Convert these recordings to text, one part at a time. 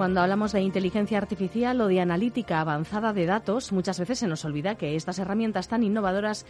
Cuando hablamos de inteligencia artificial o de analítica avanzada de datos, muchas veces se nos olvida que estas herramientas tan innovadoras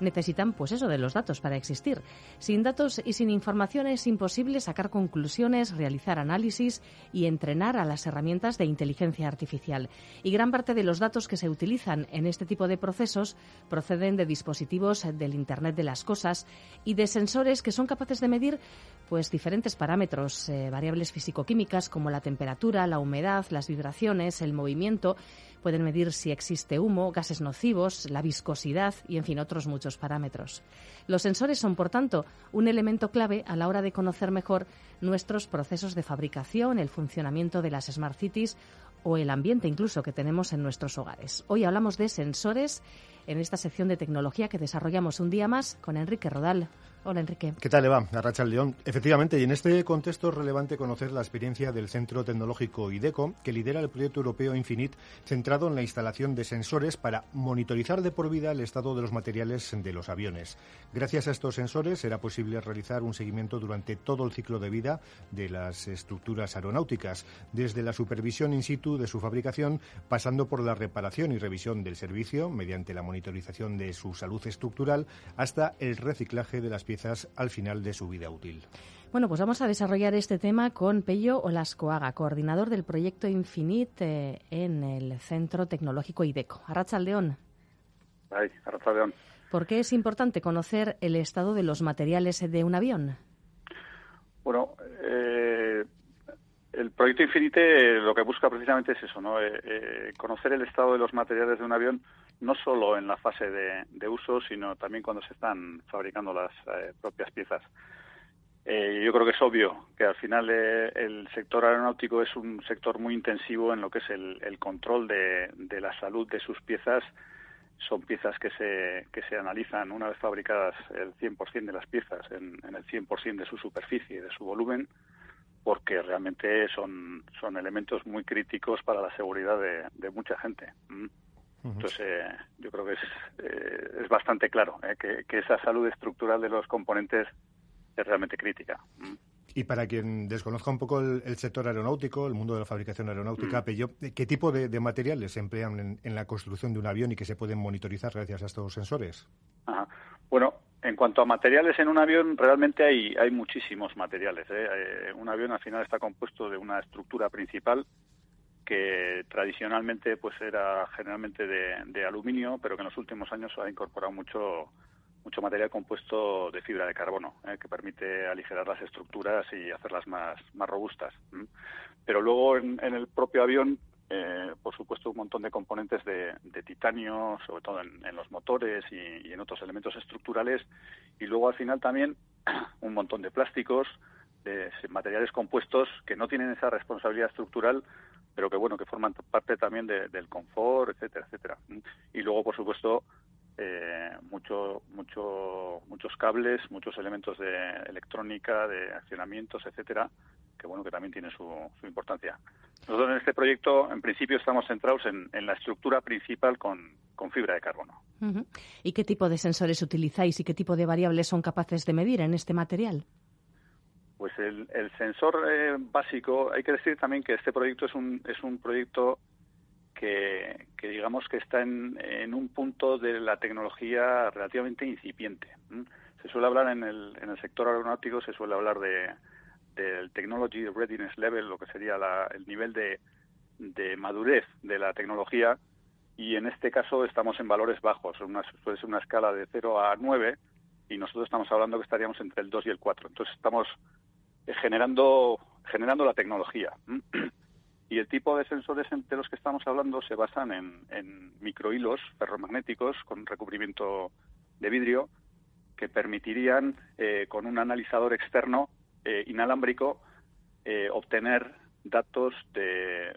necesitan pues eso de los datos para existir. Sin datos y sin información es imposible sacar conclusiones, realizar análisis y entrenar a las herramientas de inteligencia artificial. Y gran parte de los datos que se utilizan en este tipo de procesos proceden de dispositivos del Internet de las cosas y de sensores que son capaces de medir pues diferentes parámetros, eh, variables físico-químicas como la temperatura, la humedad, las vibraciones, el movimiento Pueden medir si existe humo, gases nocivos, la viscosidad y, en fin, otros muchos parámetros. Los sensores son, por tanto, un elemento clave a la hora de conocer mejor nuestros procesos de fabricación, el funcionamiento de las Smart Cities o el ambiente incluso que tenemos en nuestros hogares. Hoy hablamos de sensores en esta sección de tecnología que desarrollamos un día más con Enrique Rodal. Hola, Enrique. ¿Qué tal, Eva? Arracha León. Efectivamente, y en este contexto es relevante conocer la experiencia del Centro Tecnológico IDECO, que lidera el proyecto europeo Infinite, centrado en la instalación de sensores para monitorizar de por vida el estado de los materiales de los aviones. Gracias a estos sensores será posible realizar un seguimiento durante todo el ciclo de vida de las estructuras aeronáuticas, desde la supervisión in situ de su fabricación, pasando por la reparación y revisión del servicio mediante la monitorización de su salud estructural, hasta el reciclaje de las piezas al final de su vida útil. Bueno, pues vamos a desarrollar este tema con Pello Olascoaga, coordinador del proyecto Infinite eh, en el Centro Tecnológico IDECO. Arrachaldeón. Ay, Arrachaldeón. ¿Por qué es importante conocer el estado de los materiales de un avión? Bueno, eh, el proyecto Infinite lo que busca precisamente es eso, ¿no? Eh, conocer el estado de los materiales de un avión no solo en la fase de, uso, sino también cuando se están fabricando las eh, propias piezas. Eh, yo creo que es obvio que al final eh, el sector aeronáutico es un sector muy intensivo en lo que es el, control de, la salud de sus piezas. Son piezas que se, que se analizan una vez fabricadas el 100% de las piezas en, el 100% de su superficie y de su volumen, porque realmente son, son elementos muy críticos para la seguridad de, mucha gente. Mm. Entonces, eh, yo creo que es, eh, es bastante claro eh, que, esa salud estructural de los componentes es realmente crítica. Mm. Y para quien desconozca un poco el, sector aeronáutico, el mundo de la fabricación aeronáutica, mm. ¿qué tipo de, materiales se emplean en, la construcción de un avión y que se pueden monitorizar gracias a estos sensores? Bueno, en cuanto a materiales en un avión, realmente hay, hay muchísimos materiales. un avión al final está compuesto de una estructura principal que tradicionalmente pues era generalmente de, aluminio, pero que en los últimos años ha incorporado mucho mucho material compuesto de fibra de carbono, ¿eh? que permite aligerar las estructuras y hacerlas más, más robustas. Pero luego en, el propio avión, eh, por supuesto, un montón de componentes de, titanio, sobre todo en, los motores y, en otros elementos estructurales, y luego al final también un montón de plásticos, de materiales compuestos que no tienen esa responsabilidad estructural, pero que bueno, que forman parte también del confort, etcétera, etcétera. Y luego, por supuesto, eh, mucho, mucho, muchos cables, muchos elementos de electrónica, de accionamientos, etcétera, que bueno, que también tiene su, su importancia. Nosotros en este proyecto, en principio, estamos centrados en, la estructura principal con, con fibra de carbono. ¿Y qué tipo de sensores utilizáis y qué tipo de variables son capaces de medir en este material? Pues el, sensor eh, básico, hay que decir también que este proyecto es un, es un proyecto que, digamos que está en, en, un punto de la tecnología relativamente incipiente. Se suele hablar en el, en el sector aeronáutico, se suele hablar de, del Technology Readiness Level, lo que sería el nivel de, de madurez de la tecnología, y en este caso estamos en valores bajos, una, puede ser una escala de 0 a 9, y nosotros estamos hablando que estaríamos entre el 2 y el 4. Entonces estamos generando, generando la tecnología. Y el tipo de sensores de los que estamos hablando se basan en, en microhilos ferromagnéticos con recubrimiento de vidrio que permitirían, eh, con un analizador externo eh, inalámbrico, eh, obtener datos de,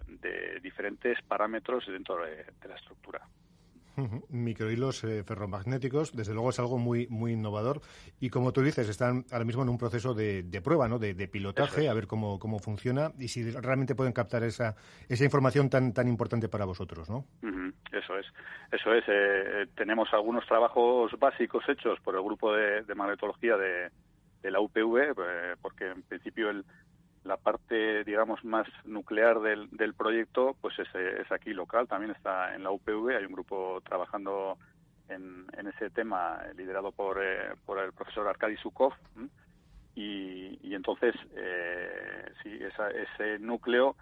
diferentes parámetros dentro de la estructura. Microhilos eh, ferromagnéticos, desde luego es algo muy muy innovador y como tú dices, están ahora mismo en un proceso de, prueba, ¿no? de, pilotaje, a ver cómo, cómo funciona y si realmente pueden captar esa, esa información tan, tan importante para vosotros, ¿no? Eso es, eso es. Eh, tenemos algunos trabajos básicos hechos por el grupo de, magnetología de, de la UPV, eh, porque en principio el, la parte, digamos, más nuclear del, del proyecto, pues es, aquí local, también está en la UPV, hay un grupo trabajando en, en ese tema liderado por, eh, por el profesor Arkady Sukov, y, y, entonces, eh, sí, ese núcleo,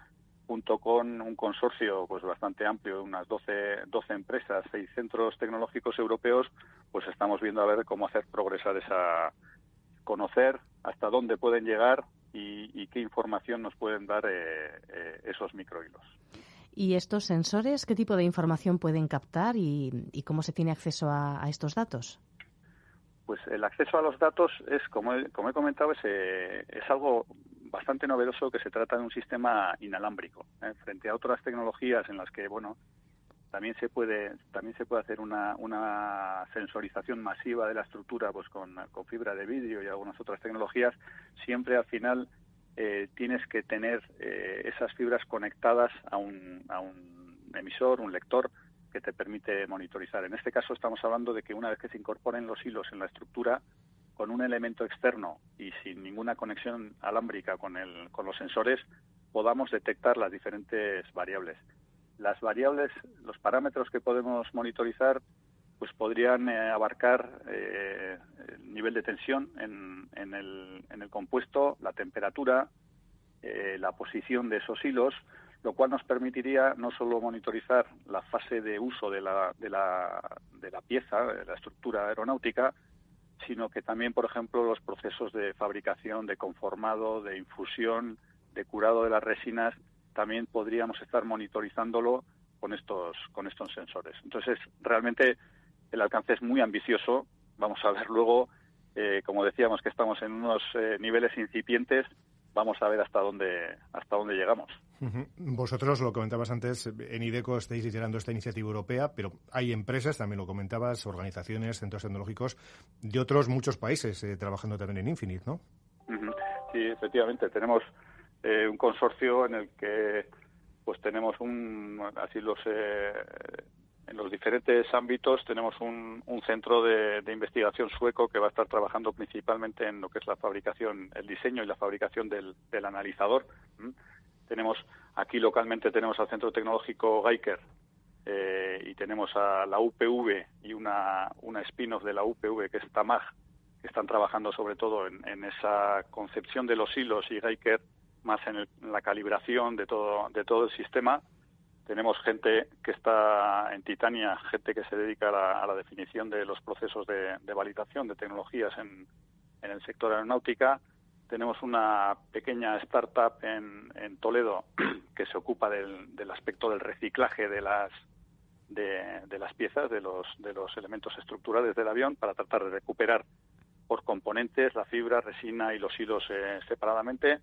junto con un consorcio pues bastante amplio, unas 12, 12 empresas, seis centros tecnológicos europeos, pues estamos viendo a ver cómo hacer progresar esa, conocer hasta dónde pueden llegar y, qué información nos pueden dar eh, eh, esos microhilos. ¿Y estos sensores qué tipo de información pueden captar y, cómo se tiene acceso a, estos datos? Pues el acceso a los datos es, como he, como he comentado, es, eh, es algo bastante novedoso que se trata de un sistema inalámbrico. Frente a otras tecnologías en las que, bueno, también se puede también se puede hacer una, una sensorización masiva de la estructura pues con, fibra de vidrio y algunas otras tecnologías siempre al final eh, tienes que tener eh, esas fibras conectadas a un, a un emisor un lector que te permite monitorizar. En este caso estamos hablando de que una vez que se incorporen los hilos en la estructura con un elemento externo y sin ninguna conexión alámbrica con el, con los sensores podamos detectar las diferentes variables las variables, los parámetros que podemos monitorizar, pues podrían eh, abarcar eh, el nivel de tensión en, en, el, en, el, compuesto, la temperatura, eh, la posición de esos hilos, lo cual nos permitiría no solo monitorizar la fase de uso de la, de la, de la pieza, de la estructura aeronáutica, sino que también, por ejemplo, los procesos de fabricación, de conformado, de infusión, de curado de las resinas, también podríamos estar monitorizándolo con estos, con estos sensores. Entonces, realmente el alcance es muy ambicioso. Vamos a ver luego, eh, como decíamos, que estamos en unos eh, niveles incipientes. Vamos a ver hasta dónde, hasta dónde llegamos. Vosotros, lo comentabas antes, en IDECO estáis liderando esta iniciativa europea, pero hay empresas, también lo comentabas, organizaciones, centros tecnológicos de otros muchos países eh, trabajando también en Infinite, ¿no? Sí, efectivamente. Tenemos eh, un consorcio en el que pues tenemos un así los eh, en los diferentes ámbitos tenemos un, un centro de, investigación sueco que va a estar trabajando principalmente en lo que es la fabricación, el diseño y la fabricación del, analizador. Tenemos aquí localmente tenemos al centro tecnológico Geiker eh, y tenemos a la UPV y una, una spin-off de la UPV que es TAMAG que están trabajando sobre todo en, en esa concepción de los hilos y Geiker más en, la calibración de todo, de todo el sistema. Tenemos gente que está en Titania, gente que se dedica a la, definición de los procesos de, validación de tecnologías en, el sector aeronáutica. Tenemos una pequeña startup en, Toledo que se ocupa del, del, aspecto del reciclaje de las, de, las piezas, de los, de los elementos estructurales del avión, para tratar de recuperar por componentes la fibra, resina y los hilos eh, separadamente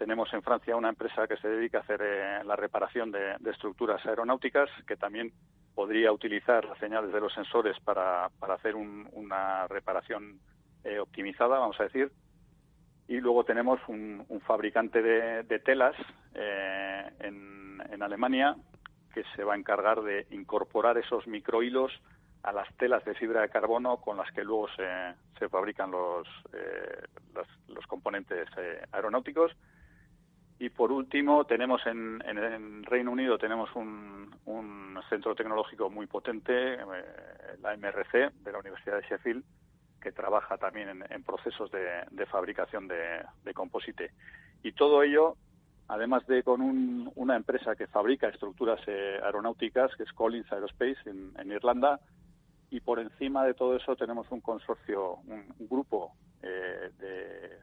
tenemos en Francia una empresa que se dedica a hacer eh, la reparación de, estructuras aeronáuticas, que también podría utilizar las señales de los sensores para, hacer una reparación eh, optimizada, vamos a decir. Y luego tenemos un, fabricante de, telas eh, en, Alemania que se va a encargar de incorporar esos microhilos a las telas de fibra de carbono con las que luego se, fabrican los, los, los componentes aeronáuticos y por último, tenemos en, en, Reino Unido tenemos un, centro tecnológico muy potente, eh, la MRC de la Universidad de Sheffield, que trabaja también en, procesos de, de fabricación de, composite. Y todo ello, además de con un, una empresa que fabrica estructuras eh, aeronáuticas, que es Collins Aerospace en, en, Irlanda, y por encima de todo eso tenemos un consorcio, un, grupo eh, de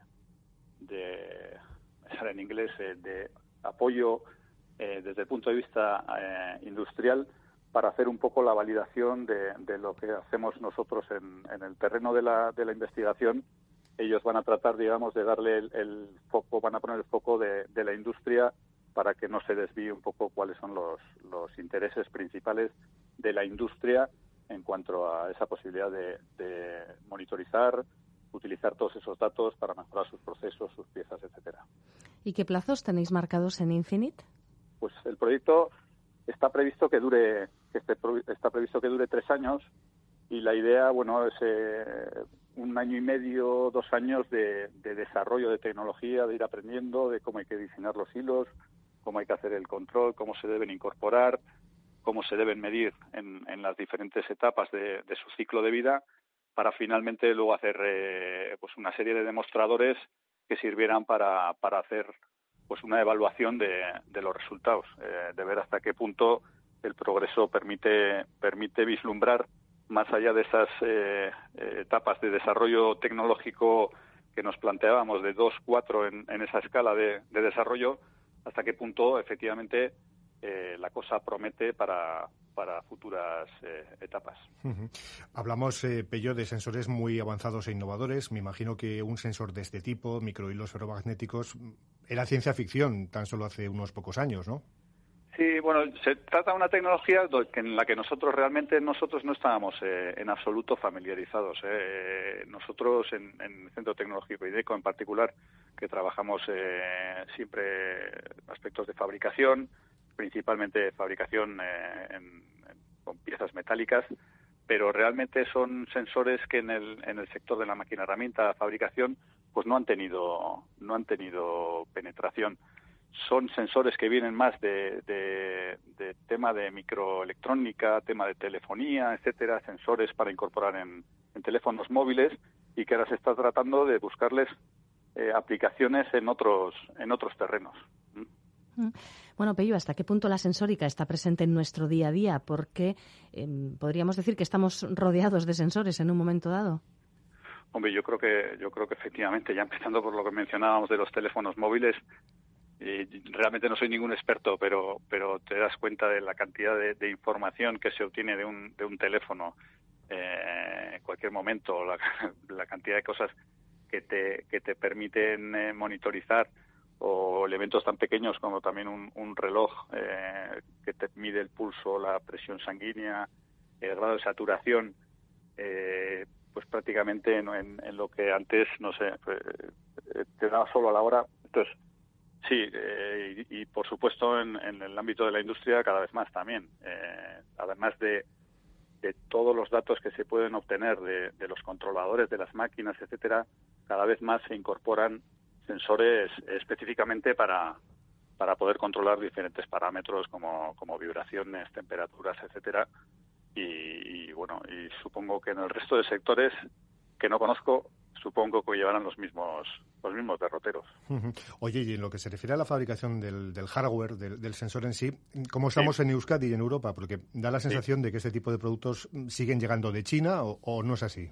en inglés, eh, de apoyo eh, desde el punto de vista eh, industrial para hacer un poco la validación de, lo que hacemos nosotros en, el terreno de la, de la, investigación. Ellos van a tratar, digamos, de darle el, foco, van a poner el foco de, la industria para que no se desvíe un poco cuáles son los, los intereses principales de la industria en cuanto a esa posibilidad de, de monitorizar, utilizar todos esos datos para mejorar sus procesos, sus piezas, etcétera. ¿Y qué plazos tenéis marcados en Infinite? Pues el proyecto está previsto que dure que está previsto que dure tres años y la idea, bueno, es eh, un año y medio, dos años de, desarrollo de tecnología, de ir aprendiendo de cómo hay que diseñar los hilos, cómo hay que hacer el control, cómo se deben incorporar, cómo se deben medir en, las diferentes etapas de, su ciclo de vida, para finalmente luego hacer eh, pues una serie de demostradores que sirvieran para, para hacer pues una evaluación de, los resultados, eh, de ver hasta qué punto el progreso permite permite vislumbrar más allá de esas eh, eh, etapas de desarrollo tecnológico que nos planteábamos de dos, cuatro en, esa escala de, desarrollo, hasta qué punto efectivamente eh, la cosa promete para, para futuras etapas. Hablamos, Pello, de sensores muy avanzados e innovadores. Me imagino que un sensor de este tipo, microhilos ferromagnéticos, era ciencia ficción tan solo hace unos pocos años, ¿no? Sí, bueno, se trata de una tecnología en la que nosotros realmente nosotros no estábamos eh, en absoluto familiarizados. Eh. Nosotros en, el Centro Tecnológico IDECO en particular, que trabajamos eh, siempre aspectos de fabricación, principalmente fabricación con piezas metálicas, pero realmente son sensores que en el, en el sector de la máquina herramienta, fabricación, pues no han tenido no han tenido penetración son sensores que vienen más de, tema de microelectrónica, tema de telefonía, etcétera, sensores para incorporar en, teléfonos móviles y que ahora se está tratando de buscarles eh, aplicaciones en otros en otros terrenos. Bueno, Peyo, ¿hasta qué punto la sensórica está presente en nuestro día a día? Porque em, podríamos decir que estamos rodeados de sensores en un momento dado. Hombre, yo creo que yo creo que efectivamente, ya empezando por lo que mencionábamos de los teléfonos móviles, realmente no soy ningún experto, pero, pero te das cuenta de la cantidad de, información que se obtiene de un, de un teléfono eh, en cualquier momento, la, cantidad de cosas que te, que te permiten eh, monitorizar o elementos tan pequeños como también un, reloj eh, que te mide el pulso, la presión sanguínea, el grado de saturación, pues prácticamente en, en, lo que antes, no sé, te daba solo a la hora. Entonces, Sí, eh, y, por supuesto en, el ámbito de la industria cada vez más también. Eh, además de, de, todos los datos que se pueden obtener de, los controladores de las máquinas, etcétera, cada vez más se incorporan sensores específicamente para, para poder controlar diferentes parámetros como, como vibraciones, temperaturas, etcétera. Y, y bueno, y supongo que en el resto de sectores que no conozco supongo que llevarán los mismos los mismos derroteros. Oye, y en lo que se refiere a la fabricación del, hardware, del, sensor en sí, ¿cómo estamos en Euskadi y en Europa? Porque da la sensación de que este tipo de productos siguen llegando de China o, no es así.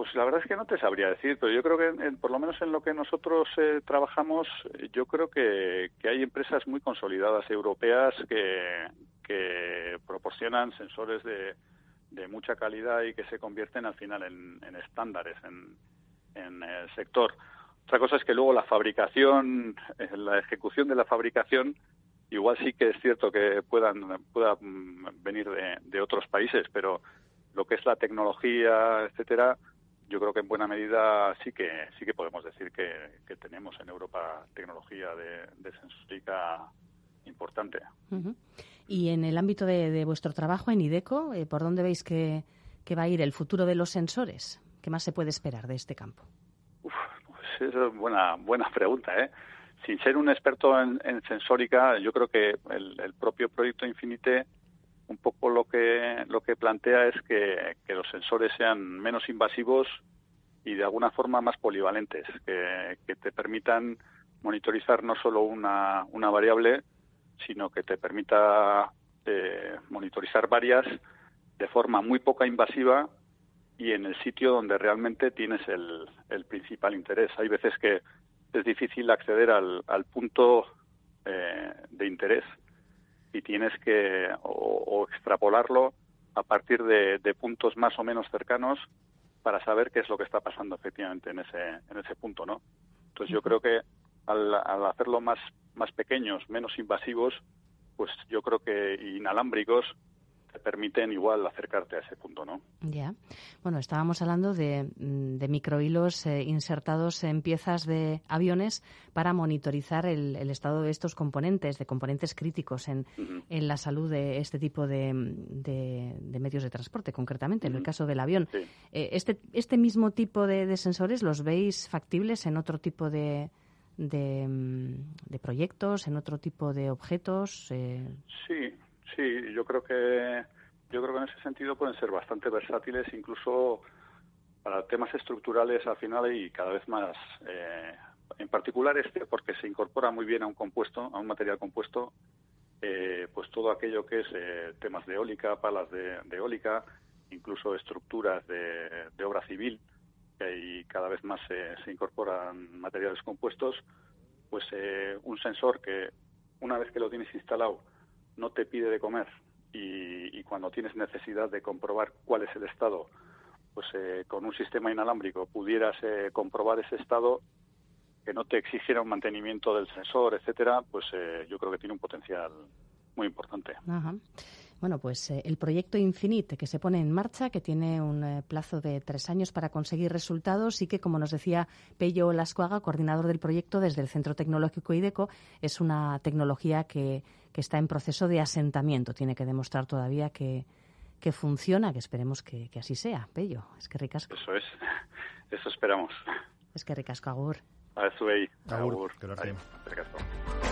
Pues la verdad es que no te sabría decir, pero yo creo que por lo menos en lo que nosotros eh, trabajamos, yo creo que, hay empresas muy consolidadas europeas que, proporcionan sensores de, mucha calidad y que se convierten al final en, estándares en, el sector. Otra cosa es que luego la fabricación, eh, la ejecución de la fabricación, igual sí que es cierto que puedan pueda venir de, otros países, pero lo que es la tecnología, etcétera, yo creo que en buena medida sí que sí que podemos decir que, tenemos en Europa tecnología de, de sensórica importante. Y en el ámbito de, vuestro trabajo en IDECO, eh, ¿por dónde veis que, va a ir el futuro de los sensores? ¿Qué más se puede esperar de este campo? Uf, pues es buena, buena pregunta. ¿eh? Sin ser un experto en, sensórica, yo creo que el, propio proyecto Infinite un poco lo que, lo que plantea es que, los sensores sean menos invasivos y de alguna forma más polivalentes, que, te permitan monitorizar no solo una, una variable, sino que te permita eh, monitorizar varias de forma muy poca invasiva y en el sitio donde realmente tienes el, principal interés. Hay veces que es difícil acceder al, punto eh, de interés y tienes que o, extrapolarlo a partir de, puntos más o menos cercanos para saber qué es lo que está pasando efectivamente en ese en ese punto, ¿no? Entonces yo creo que al, al hacerlo más, más pequeños, menos invasivos, pues yo creo que inalámbricos, te permiten igual acercarte a ese punto, ¿no? Ya. Bueno, estábamos hablando de, mm, de microhilos eh, insertados en piezas de aviones para monitorizar el, estado de estos componentes, de componentes críticos en, en la salud de este tipo de, de, medios de transporte, concretamente, en el caso del avión. Eh, este, ¿Este mismo tipo de, sensores los veis factibles en otro tipo de, de, mm, proyectos, en otro tipo de objetos? Eh... Sí, Sí, yo creo que yo creo que en ese sentido pueden ser bastante versátiles, incluso para temas estructurales al final y cada vez más. Eh, en particular este, porque se incorpora muy bien a un compuesto, a un material compuesto, eh, pues todo aquello que es eh, temas de eólica, palas de, eólica, incluso estructuras de, obra civil, y cada vez más se incorporan materiales compuestos, pues un sensor que una vez que lo tienes instalado no te pide de comer y, cuando tienes necesidad de comprobar cuál es el estado, pues eh, con un sistema inalámbrico pudieras eh, comprobar ese estado que no te exigiera un mantenimiento del sensor, etcétera, pues eh, yo creo que tiene un potencial muy importante. Bueno, pues eh, el proyecto Infinite que se pone en marcha, que tiene un eh, plazo de tres años para conseguir resultados y que, como nos decía Pello Lascuaga, coordinador del proyecto desde el Centro Tecnológico IDECO, es una tecnología que, que está en proceso de asentamiento. Tiene que demostrar todavía que, que funciona, que esperemos que, así sea. Pello, es que ricasco. Eso es, eso esperamos. Es que ricasco, Agur. A Agur. Agur. Agur.